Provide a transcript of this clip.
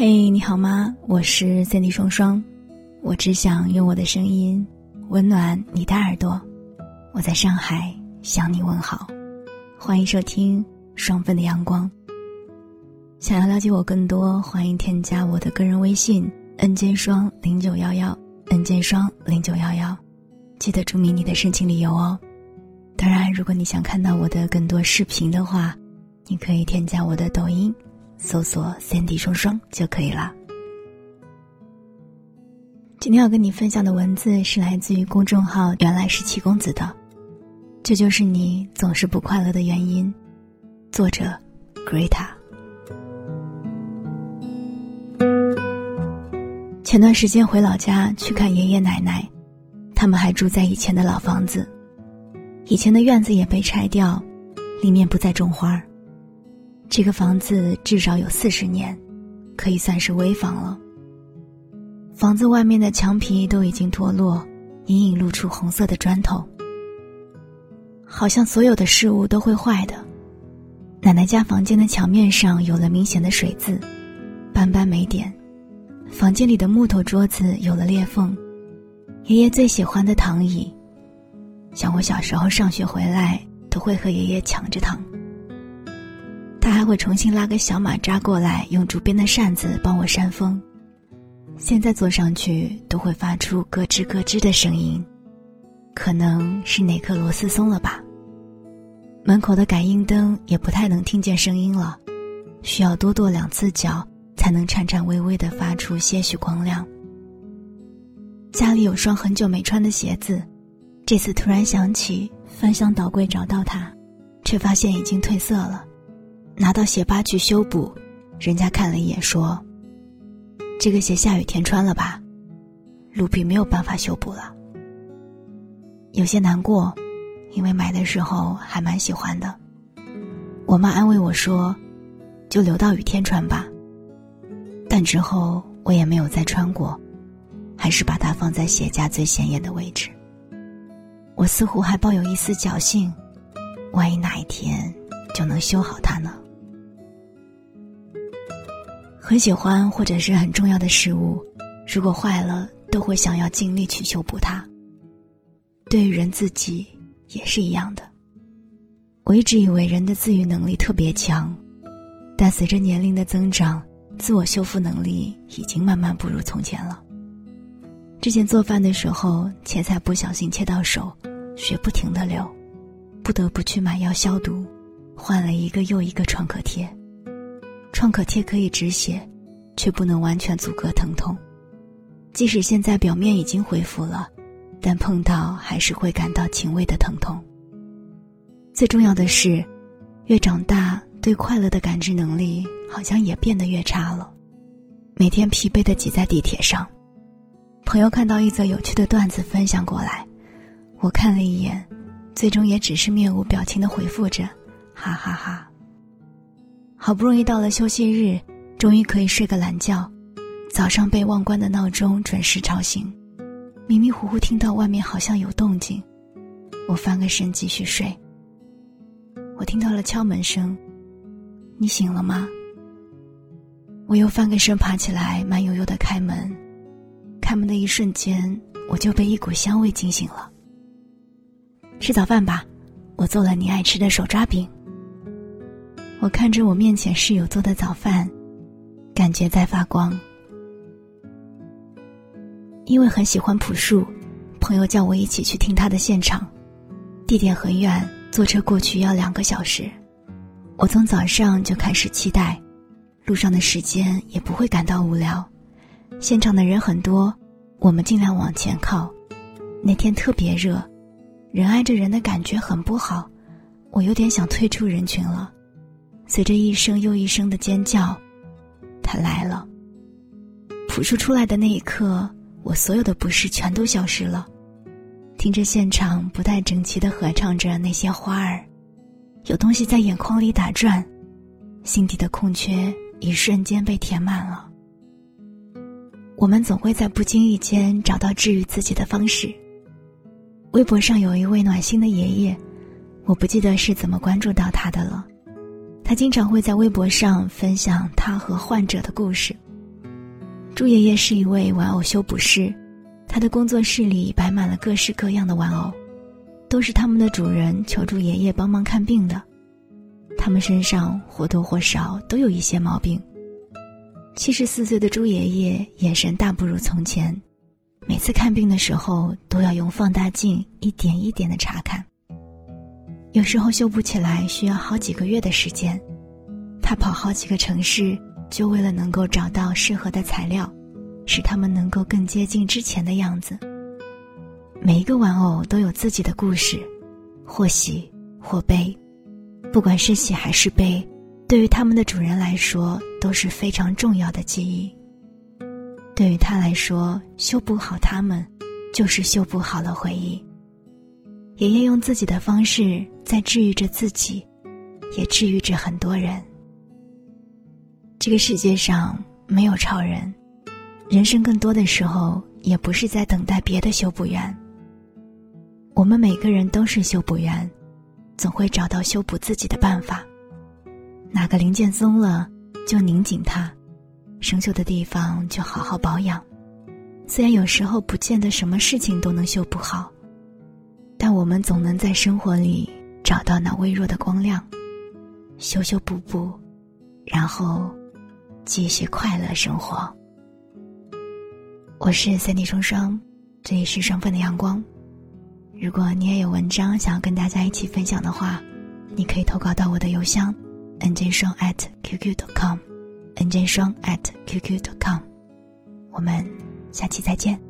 嘿，你好吗？我是三 D 双双，我只想用我的声音温暖你的耳朵。我在上海向你问好，欢迎收听双份的阳光。想要了解我更多，欢迎添加我的个人微信：n 键双零九幺幺，n 键双零九幺幺。记得注明你的申请理由哦。当然，如果你想看到我的更多视频的话，你可以添加我的抖音。搜索“三 D 双双”就可以了。今天要跟你分享的文字是来自于公众号“原来是七公子”的，这就是你总是不快乐的原因。作者：Greta。前段时间回老家去看爷爷奶奶，他们还住在以前的老房子，以前的院子也被拆掉，里面不再种花儿。这个房子至少有四十年，可以算是危房了。房子外面的墙皮都已经脱落，隐隐露出红色的砖头。好像所有的事物都会坏的。奶奶家房间的墙面上有了明显的水渍，斑斑没点。房间里的木头桌子有了裂缝。爷爷最喜欢的躺椅，像我小时候上学回来都会和爷爷抢着躺。他会重新拉个小马扎过来，用竹编的扇子帮我扇风。现在坐上去都会发出咯吱咯吱的声音，可能是哪颗螺丝松了吧。门口的感应灯也不太能听见声音了，需要多跺两次脚才能颤颤巍巍地发出些许光亮。家里有双很久没穿的鞋子，这次突然想起翻箱倒柜找到它，却发现已经褪色了。拿到鞋吧去修补，人家看了一眼说：“这个鞋下雨天穿了吧，卢比没有办法修补了。”有些难过，因为买的时候还蛮喜欢的。我妈安慰我说：“就留到雨天穿吧。”但之后我也没有再穿过，还是把它放在鞋架最显眼的位置。我似乎还抱有一丝侥幸，万一哪一天就能修好它呢？很喜欢或者是很重要的事物，如果坏了，都会想要尽力去修补它。对于人自己也是一样的。我一直以为人的自愈能力特别强，但随着年龄的增长，自我修复能力已经慢慢不如从前了。之前做饭的时候，切菜不小心切到手，血不停的流，不得不去买药消毒，换了一个又一个创可贴。创可贴可以止血，却不能完全阻隔疼痛。即使现在表面已经恢复了，但碰到还是会感到轻微的疼痛。最重要的是，越长大，对快乐的感知能力好像也变得越差了。每天疲惫的挤在地铁上，朋友看到一则有趣的段子分享过来，我看了一眼，最终也只是面无表情的回复着：“哈哈哈。”好不容易到了休息日，终于可以睡个懒觉。早上被忘关的闹钟准时吵醒，迷迷糊糊听到外面好像有动静，我翻个身继续睡。我听到了敲门声，你醒了吗？我又翻个身爬起来，慢悠悠的开门。开门的一瞬间，我就被一股香味惊醒了。吃早饭吧，我做了你爱吃的手抓饼。我看着我面前室友做的早饭，感觉在发光。因为很喜欢朴树，朋友叫我一起去听他的现场，地点很远，坐车过去要两个小时。我从早上就开始期待，路上的时间也不会感到无聊。现场的人很多，我们尽量往前靠。那天特别热，人挨着人的感觉很不好，我有点想退出人群了。随着一声又一声的尖叫，他来了。朴树出来的那一刻，我所有的不适全都消失了。听着现场不太整齐的合唱着那些花儿，有东西在眼眶里打转，心底的空缺一瞬间被填满了。我们总会在不经意间找到治愈自己的方式。微博上有一位暖心的爷爷，我不记得是怎么关注到他的了。他经常会在微博上分享他和患者的故事，朱爷爷是一位玩偶修补师，他的工作室里摆满了各式各样的玩偶，都是他们的主人求助爷爷帮忙看病的。他们身上或多或少都有一些毛病。七十四岁的朱爷爷眼神大不如从前，每次看病的时候都要用放大镜一点一点的查看。有时候修补起来需要好几个月的时间，他跑好几个城市，就为了能够找到适合的材料，使他们能够更接近之前的样子。每一个玩偶都有自己的故事，或喜或悲，不管是喜还是悲。对于他们的主人来说都是非常重要的记忆。对于他来说，修补好他们，就是修补好了回忆。爷爷用自己的方式在治愈着自己，也治愈着很多人。这个世界上没有超人，人生更多的时候也不是在等待别的修补员。我们每个人都是修补员，总会找到修补自己的办法。哪个零件松了，就拧紧它；生锈的地方就好好保养。虽然有时候不见得什么事情都能修补好，我们总能在生活里找到那微弱的光亮，修修补补，然后继续快乐生活。我是三 D 双双，这里是双份的阳光。如果你也有文章想要跟大家一起分享的话，你可以投稿到我的邮箱。n j 双 at qq.com，n j 双 at qq.com，我们下期再见。